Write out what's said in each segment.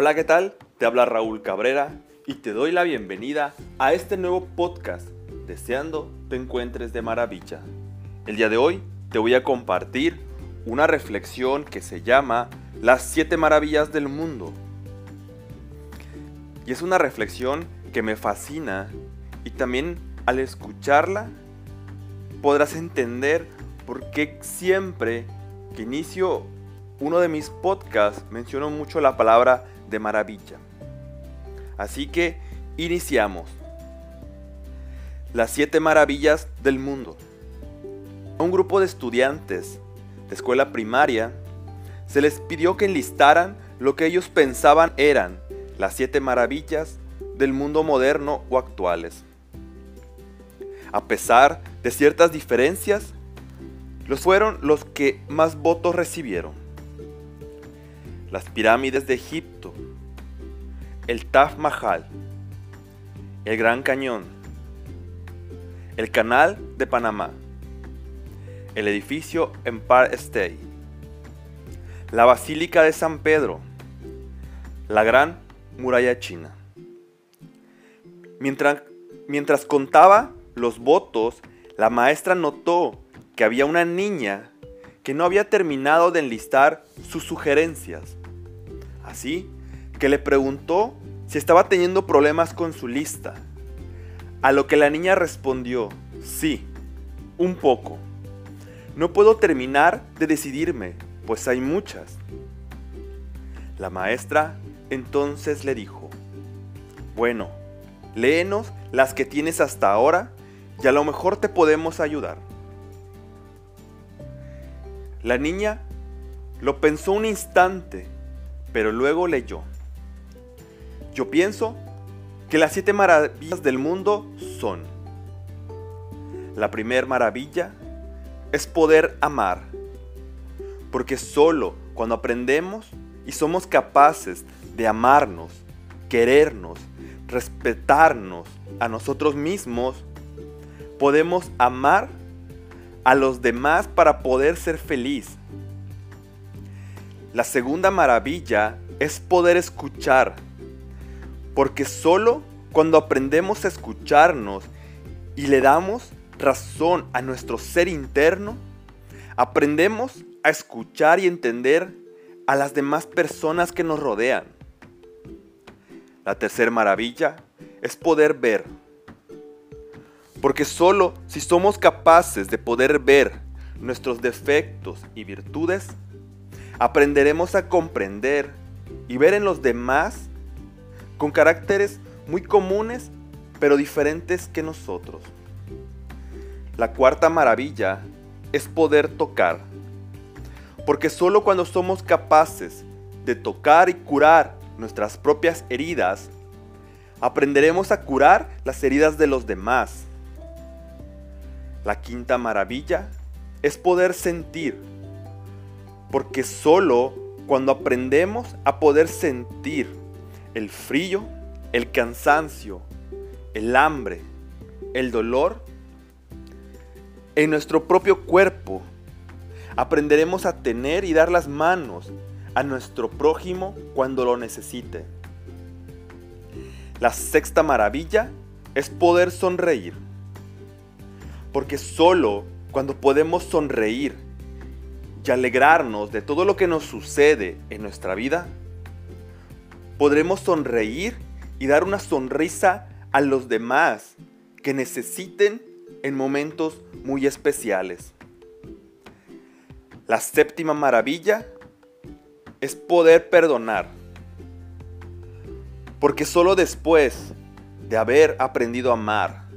Hola, ¿qué tal? Te habla Raúl Cabrera y te doy la bienvenida a este nuevo podcast, deseando te encuentres de maravilla. El día de hoy te voy a compartir una reflexión que se llama Las siete maravillas del mundo. Y es una reflexión que me fascina y también al escucharla podrás entender por qué siempre que inicio uno de mis podcasts menciono mucho la palabra de maravilla. Así que iniciamos. Las siete maravillas del mundo. un grupo de estudiantes de escuela primaria se les pidió que enlistaran lo que ellos pensaban eran las siete maravillas del mundo moderno o actuales. A pesar de ciertas diferencias, los fueron los que más votos recibieron. Las pirámides de Egipto, el Taj Mahal, el Gran Cañón, el Canal de Panamá, el edificio Empire State, la Basílica de San Pedro, la Gran Muralla China. Mientras, mientras contaba los votos, la maestra notó que había una niña que no había terminado de enlistar sus sugerencias. Así que le preguntó si estaba teniendo problemas con su lista. A lo que la niña respondió, sí, un poco. No puedo terminar de decidirme, pues hay muchas. La maestra entonces le dijo, bueno, léenos las que tienes hasta ahora y a lo mejor te podemos ayudar. La niña lo pensó un instante, pero luego leyó. Yo pienso que las siete maravillas del mundo son. La primera maravilla es poder amar, porque solo cuando aprendemos y somos capaces de amarnos, querernos, respetarnos a nosotros mismos, podemos amar a los demás para poder ser feliz. La segunda maravilla es poder escuchar, porque solo cuando aprendemos a escucharnos y le damos razón a nuestro ser interno, aprendemos a escuchar y entender a las demás personas que nos rodean. La tercera maravilla es poder ver porque solo si somos capaces de poder ver nuestros defectos y virtudes, aprenderemos a comprender y ver en los demás con caracteres muy comunes pero diferentes que nosotros. La cuarta maravilla es poder tocar, porque solo cuando somos capaces de tocar y curar nuestras propias heridas, aprenderemos a curar las heridas de los demás la quinta maravilla es poder sentir, porque solo cuando aprendemos a poder sentir el frío, el cansancio, el hambre, el dolor, en nuestro propio cuerpo, aprenderemos a tener y dar las manos a nuestro prójimo cuando lo necesite. La sexta maravilla es poder sonreír porque solo cuando podemos sonreír alegrarnos de todo lo que nos sucede en nuestra vida, podremos sonreír y dar una sonrisa a los demás que necesiten en momentos muy especiales. La séptima maravilla es poder perdonar. Porque solo después de haber aprendido a amar,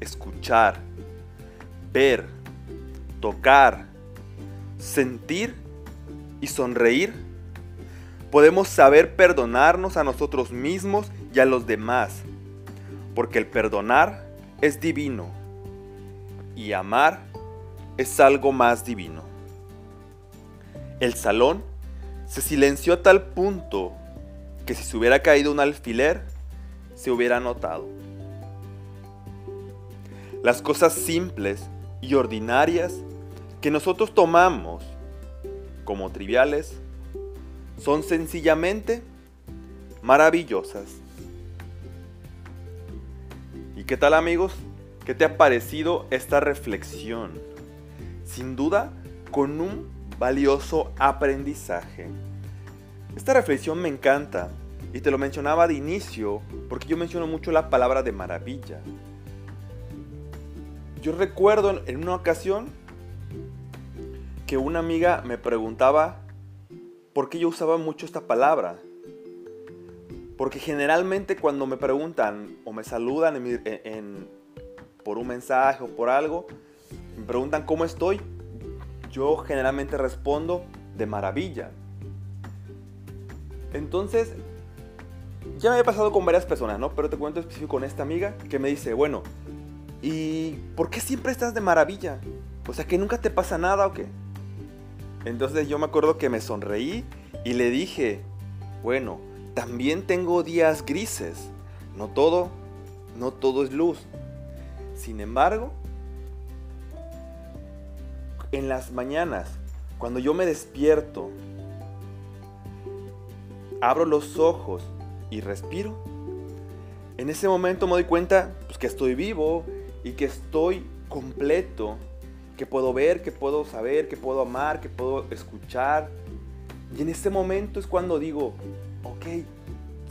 escuchar ver, tocar, sentir y sonreír, podemos saber perdonarnos a nosotros mismos y a los demás, porque el perdonar es divino y amar es algo más divino. El salón se silenció a tal punto que si se hubiera caído un alfiler, se hubiera notado. Las cosas simples y ordinarias que nosotros tomamos como triviales son sencillamente maravillosas. ¿Y qué tal amigos? ¿Qué te ha parecido esta reflexión? Sin duda, con un valioso aprendizaje. Esta reflexión me encanta y te lo mencionaba de inicio porque yo menciono mucho la palabra de maravilla. Yo recuerdo en una ocasión que una amiga me preguntaba por qué yo usaba mucho esta palabra. Porque generalmente cuando me preguntan o me saludan por un mensaje o por algo, me preguntan cómo estoy, yo generalmente respondo de maravilla. Entonces, ya me he pasado con varias personas, ¿no? Pero te cuento específico con esta amiga que me dice, bueno, ¿y por qué siempre estás de maravilla? O sea, que nunca te pasa nada o qué. Entonces yo me acuerdo que me sonreí y le dije, bueno, también tengo días grises. No todo, no todo es luz. Sin embargo, en las mañanas, cuando yo me despierto, abro los ojos y respiro, en ese momento me doy cuenta pues, que estoy vivo y que estoy completo, que puedo ver, que puedo saber, que puedo amar, que puedo escuchar. Y en ese momento es cuando digo, ok,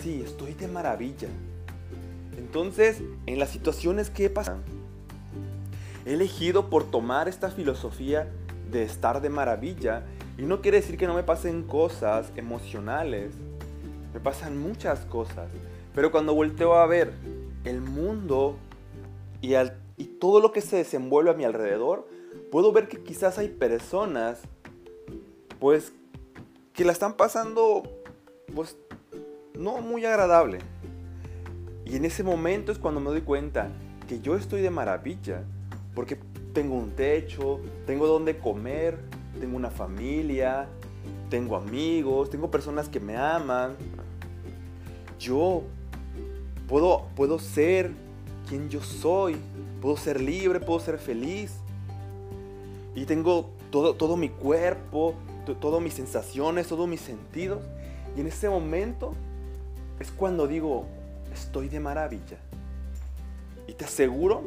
sí, estoy de maravilla. Entonces, en las situaciones que pasan, he elegido por tomar esta filosofía de estar de maravilla. Y no quiere decir que no me pasen cosas emocionales. Me pasan muchas cosas. Pero cuando volteo a ver el mundo y, y todo lo que se desenvuelve a mi alrededor, puedo ver que quizás hay personas, pues, que la están pasando, pues, no muy agradable. Y en ese momento es cuando me doy cuenta que yo estoy de maravilla, porque tengo un techo, tengo donde comer, tengo una familia, tengo amigos, tengo personas que me aman. Yo puedo, puedo ser quien yo soy, puedo ser libre, puedo ser feliz. Y tengo todo, todo mi cuerpo, todas mis sensaciones, todos mis sentidos. Y en ese momento es cuando digo, estoy de maravilla. Y te aseguro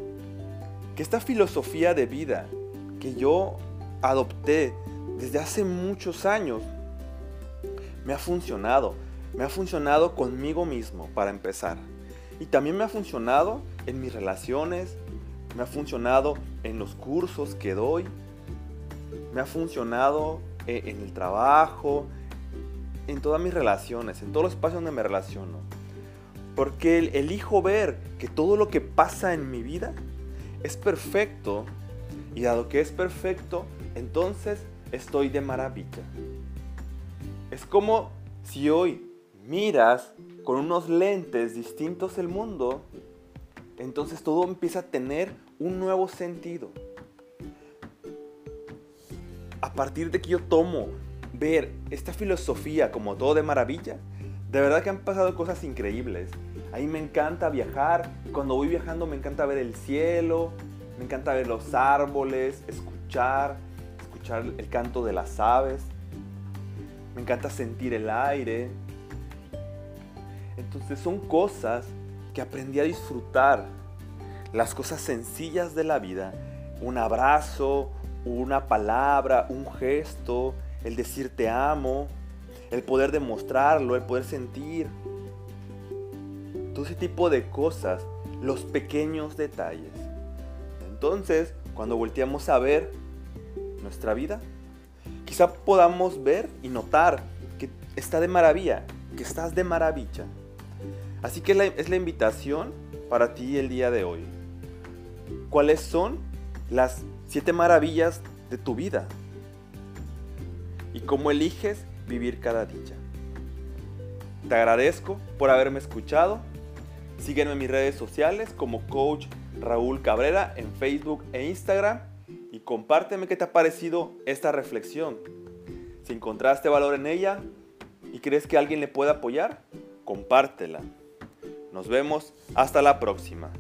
que esta filosofía de vida que yo adopté desde hace muchos años me ha funcionado. Me ha funcionado conmigo mismo para empezar. Y también me ha funcionado en mis relaciones, me ha funcionado en los cursos que doy, me ha funcionado eh, en el trabajo, en todas mis relaciones, en todos los espacios donde me relaciono. Porque elijo ver que todo lo que pasa en mi vida es perfecto. Y dado que es perfecto, entonces estoy de maravilla. Es como si hoy miras con unos lentes distintos el mundo, entonces todo empieza a tener un nuevo sentido. A partir de que yo tomo ver esta filosofía como todo de maravilla, de verdad que han pasado cosas increíbles. A mí me encanta viajar. Cuando voy viajando me encanta ver el cielo, me encanta ver los árboles, escuchar, escuchar el canto de las aves. Me encanta sentir el aire. Entonces son cosas que aprendí a disfrutar. Las cosas sencillas de la vida. Un abrazo, una palabra, un gesto, el decir te amo, el poder demostrarlo, el poder sentir. Todo ese tipo de cosas, los pequeños detalles. Entonces, cuando volteamos a ver nuestra vida, quizá podamos ver y notar que está de maravilla, que estás de maravilla. Así que es la invitación para ti el día de hoy. ¿Cuáles son las siete maravillas de tu vida? ¿Y cómo eliges vivir cada día. Te agradezco por haberme escuchado. Sígueme en mis redes sociales como Coach Raúl Cabrera en Facebook e Instagram y compárteme qué te ha parecido esta reflexión. Si encontraste valor en ella y crees que alguien le puede apoyar, compártela. Nos vemos hasta la próxima.